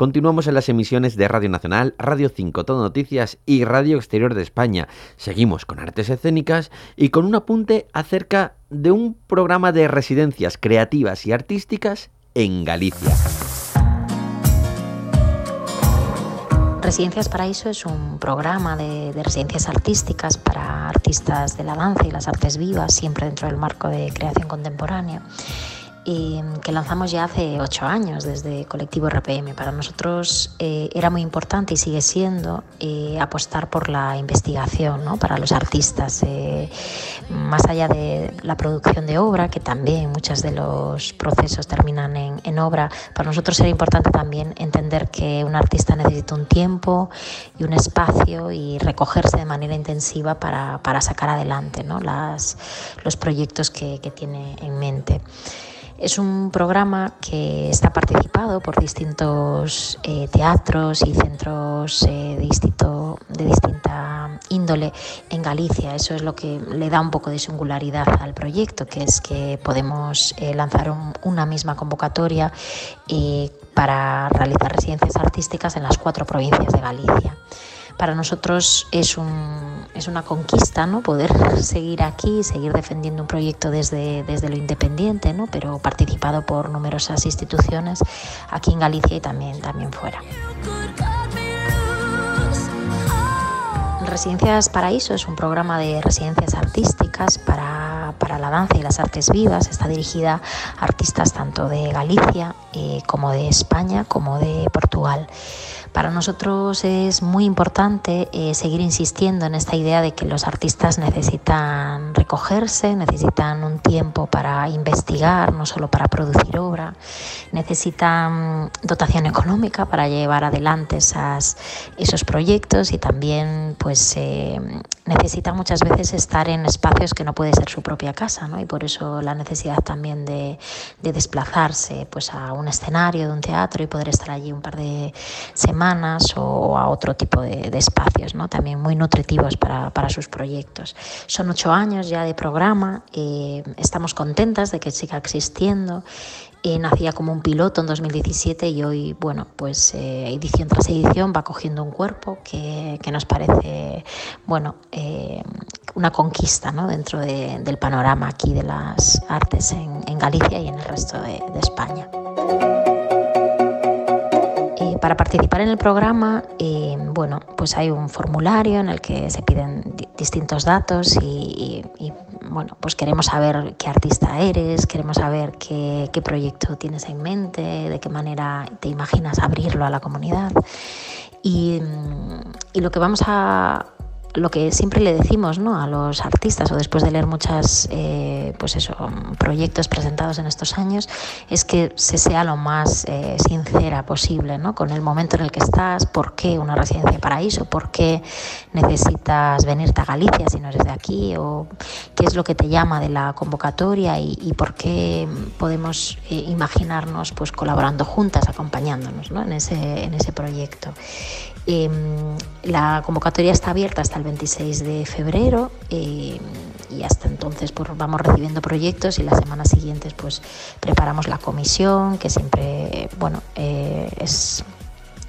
Continuamos en las emisiones de Radio Nacional, Radio 5 Todo Noticias y Radio Exterior de España. Seguimos con artes escénicas y con un apunte acerca de un programa de residencias creativas y artísticas en Galicia. Residencias Paraíso es un programa de, residencias artísticas para artistas de la danza y las artes vivas, siempre dentro del marco de creación contemporánea que lanzamos ya hace ocho años desde Colectivo RPM. Para nosotros eh, era muy importante y sigue siendo eh, apostar por la investigación ¿no? para los artistas, eh, más allá de la producción de obra, que también muchos de los procesos terminan en, en, obra, para nosotros era importante también entender que un artista necesita un tiempo y un espacio y recogerse de manera intensiva para, para sacar adelante ¿no? Las, los proyectos que, que tiene en mente. Es un programa que está participado por distintos eh, teatros y centros eh, de, de distinta índole en Galicia. Eso es lo que le da un poco de singularidad al proyecto, que es que podemos eh, lanzar una misma convocatoria para realizar residencias artísticas en las cuatro provincias de Galicia para nosotros es, un, es una conquista ¿no? poder seguir aquí, seguir defendiendo un proyecto desde, lo independiente, ¿no? pero participado por numerosas instituciones aquí en Galicia y también, fuera. Residencias Paraíso es un programa de residencias artísticas para, para, la danza y las artes vivas. Está dirigida a artistas tanto de Galicia eh, como de España como de Portugal. Para nosotros es muy importante eh, seguir insistiendo en esta idea de que los artistas necesitan recogerse, necesitan un tiempo para investigar, no solo para producir obra, necesitan dotación económica para llevar adelante esas, esos proyectos y también pues eh, necesitan muchas veces estar en espacios que no puede ser su propia casa, ¿no? Y por eso la necesidad también de, de desplazarse pues a un escenario de un teatro y poder estar allí un par de semanas o a otro tipo de, espacios, ¿no? también muy nutritivos para, para, sus proyectos. Son ocho años ya de programa, eh, estamos contentas de que siga existiendo. Eh, nacía como un piloto en 2017 y hoy, bueno, pues eh, edición tras edición va cogiendo un cuerpo que, que nos parece, bueno, una conquista ¿no? dentro del panorama aquí de las artes en, en Galicia y en el resto de, de España. Para participar en el programa, bueno, pues hay un formulario en el que se piden distintos datos y, bueno, pues queremos saber qué artista eres, queremos saber qué, qué proyecto tienes en mente, de qué manera te imaginas abrirlo a la comunidad. Y, y lo que vamos a, lo que siempre le decimos ¿no? a los artistas o después de leer muchos eh, pues proyectos presentados en estos años es que se sea lo más eh, sincera posible ¿no? con el momento en el que estás, por qué una residencia de paraíso, por qué necesitas venirte a Galicia si no eres de aquí o qué es lo que te llama de la convocatoria y, por qué podemos eh, imaginarnos pues colaborando juntas, acompañándonos ¿no? en, ese, en ese proyecto. Em, la convocatoria está abierta hasta el 26 de febrero em, y hasta entonces pues, vamos recibiendo proyectos y las semanas siguientes pues preparamos la comisión que siempre bueno eh, es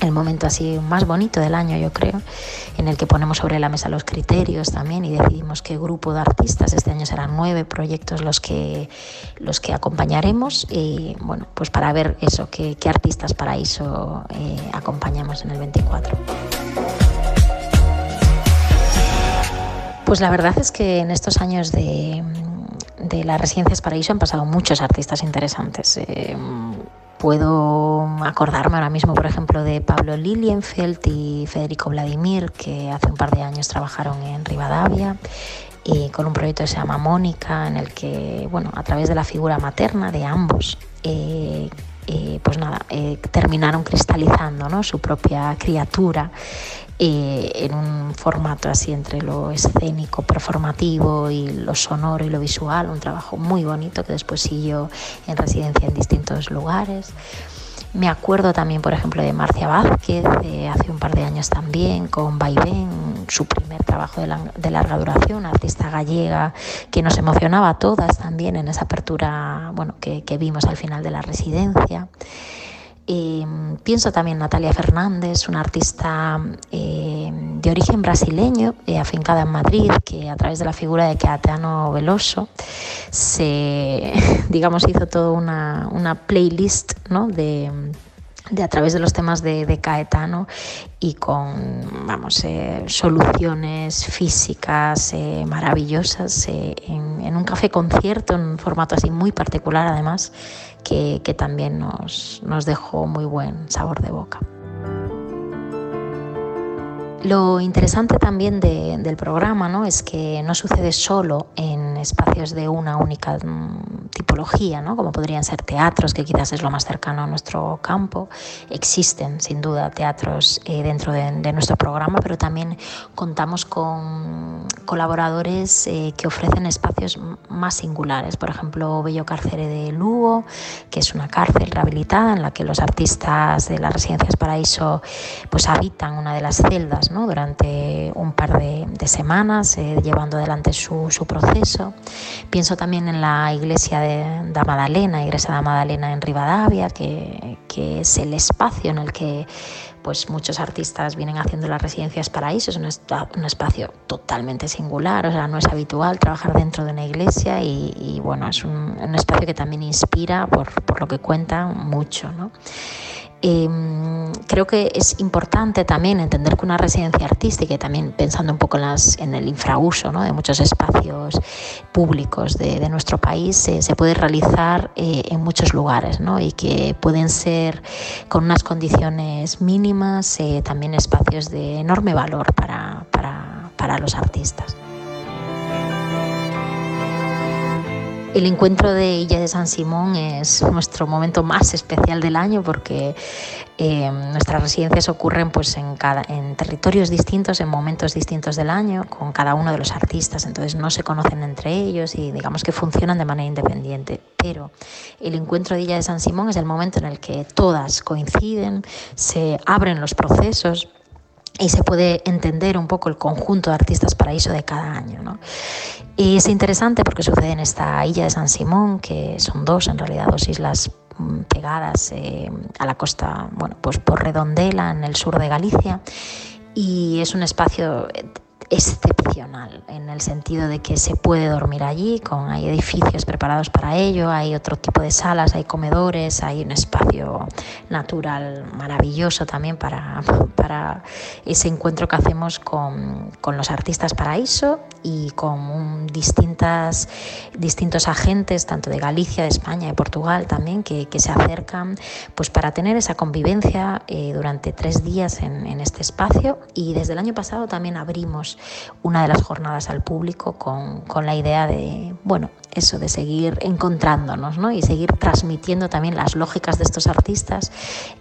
el momento así más bonito del año, yo creo, en el que ponemos sobre la mesa los criterios también y decidimos qué grupo de artistas, este año serán nueve proyectos los que, los que acompañaremos y bueno, pues para ver eso, qué, qué artistas para eso eh, acompañamos en el 24. Pues la verdad es que en estos años de, de las residencias Paraíso han pasado muchos artistas interesantes. Eh, Puedo acordarme ahora mismo, por ejemplo, de Pablo Lilienfeld y Federico Vladimir, que hace un par de años trabajaron en Rivadavia y con un proyecto que se llama Mónica, en el que, bueno, a través de la figura materna de ambos, eh, eh, pues nada, eh, terminaron cristalizando ¿no? su propia criatura en un formato así entre lo escénico, performativo y lo sonoro y lo visual, un trabajo muy bonito que después siguió en residencia en distintos lugares. Me acuerdo también, por ejemplo, de Marcia Vázquez, hace un par de años también, con Vaivén, su primer trabajo de, larga duración, artista gallega, que nos emocionaba a todas también en esa apertura bueno, que, que vimos al final de la residencia. Em, pienso también Natalia Fernández, una artista em, de origen brasileño, eh, afincada en Madrid, que a través de la figura de Caetano Veloso se, digamos, hizo toda una, una playlist ¿no? de de a través de los temas de, Caetano y con vamos eh, soluciones físicas eh, maravillosas eh, en, un café concierto en un formato así muy particular además que, que también nos, nos dejó muy buen sabor de boca. Lo interesante también del programa ¿no? es que no sucede solo en espacios de una única mm, tipología, ¿no? como podrían ser teatros, que quizás es lo más cercano a nuestro campo. Existen, sin duda, teatros eh, dentro de, nuestro programa, pero también contamos con colaboradores eh, que ofrecen espacios más singulares. Por ejemplo, Bello Cárcere de Lugo, que es una cárcel rehabilitada en la que los artistas de las residencias Paraíso pues, habitan una de las celdas durante un par de, semanas, eh, llevando adelante su, proceso. Pienso también en la iglesia de, da Madalena, iglesia de Madalena en Rivadavia, que, que es el espacio en el que pues muchos artistas vienen haciendo las residencias paraíso, es un, un, espacio totalmente singular, o sea, no es habitual trabajar dentro de una iglesia y, bueno, es un, un, espacio que también inspira por, por lo que cuenta mucho, ¿no? Em, creo que es importante también entender que una residencia artística y también pensando un poco en, las, en el infrauso de muchos espacios públicos de, nuestro país se puede realizar eh, en muchos lugares y que pueden ser con unas condiciones mínimas eh, también espacios de enorme valor para, para los artistas. El encuentro de Illa de San Simón es nuestro momento más especial del año porque eh, nuestras residencias ocurren pues, en, cada, en territorios distintos, en momentos distintos del año, con cada uno de los artistas, entonces no se conocen entre ellos y digamos que funcionan de manera independiente. Pero el encuentro de Illa de San Simón es el momento en el que todas coinciden, se abren los procesos y se puede entender un poco el conjunto de artistas paraíso de cada año. ¿no? Y es interesante porque sucede en esta isla de San Simón, que son dos, en realidad, dos islas mm, pegadas eh, a la costa, bueno, pues por Redondela, en el sur de Galicia, y es un espacio excepcional en el sentido de que se puede dormir allí, con hay edificios preparados para ello, hay otro tipo de salas, hay comedores, hay un espacio natural maravilloso también para, para ese encuentro que hacemos con, con los artistas paraíso y con distintas, distintos agentes, tanto de Galicia, de España, de Portugal también, que, se acercan pues para tener esa convivencia eh, durante tres días en, en este espacio y desde el año pasado también abrimos una de las jornadas al público con, la idea de, bueno, eso, de seguir encontrándonos ¿no? y seguir transmitiendo también las lógicas de estos artistas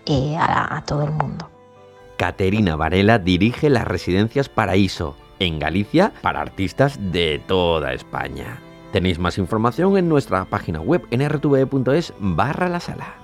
eh, a, a todo el mundo. Caterina Varela dirige las residencias Paraíso, en Galicia, para artistas de toda España. Tenéis más información en nuestra página web en rtv.es barra la sala.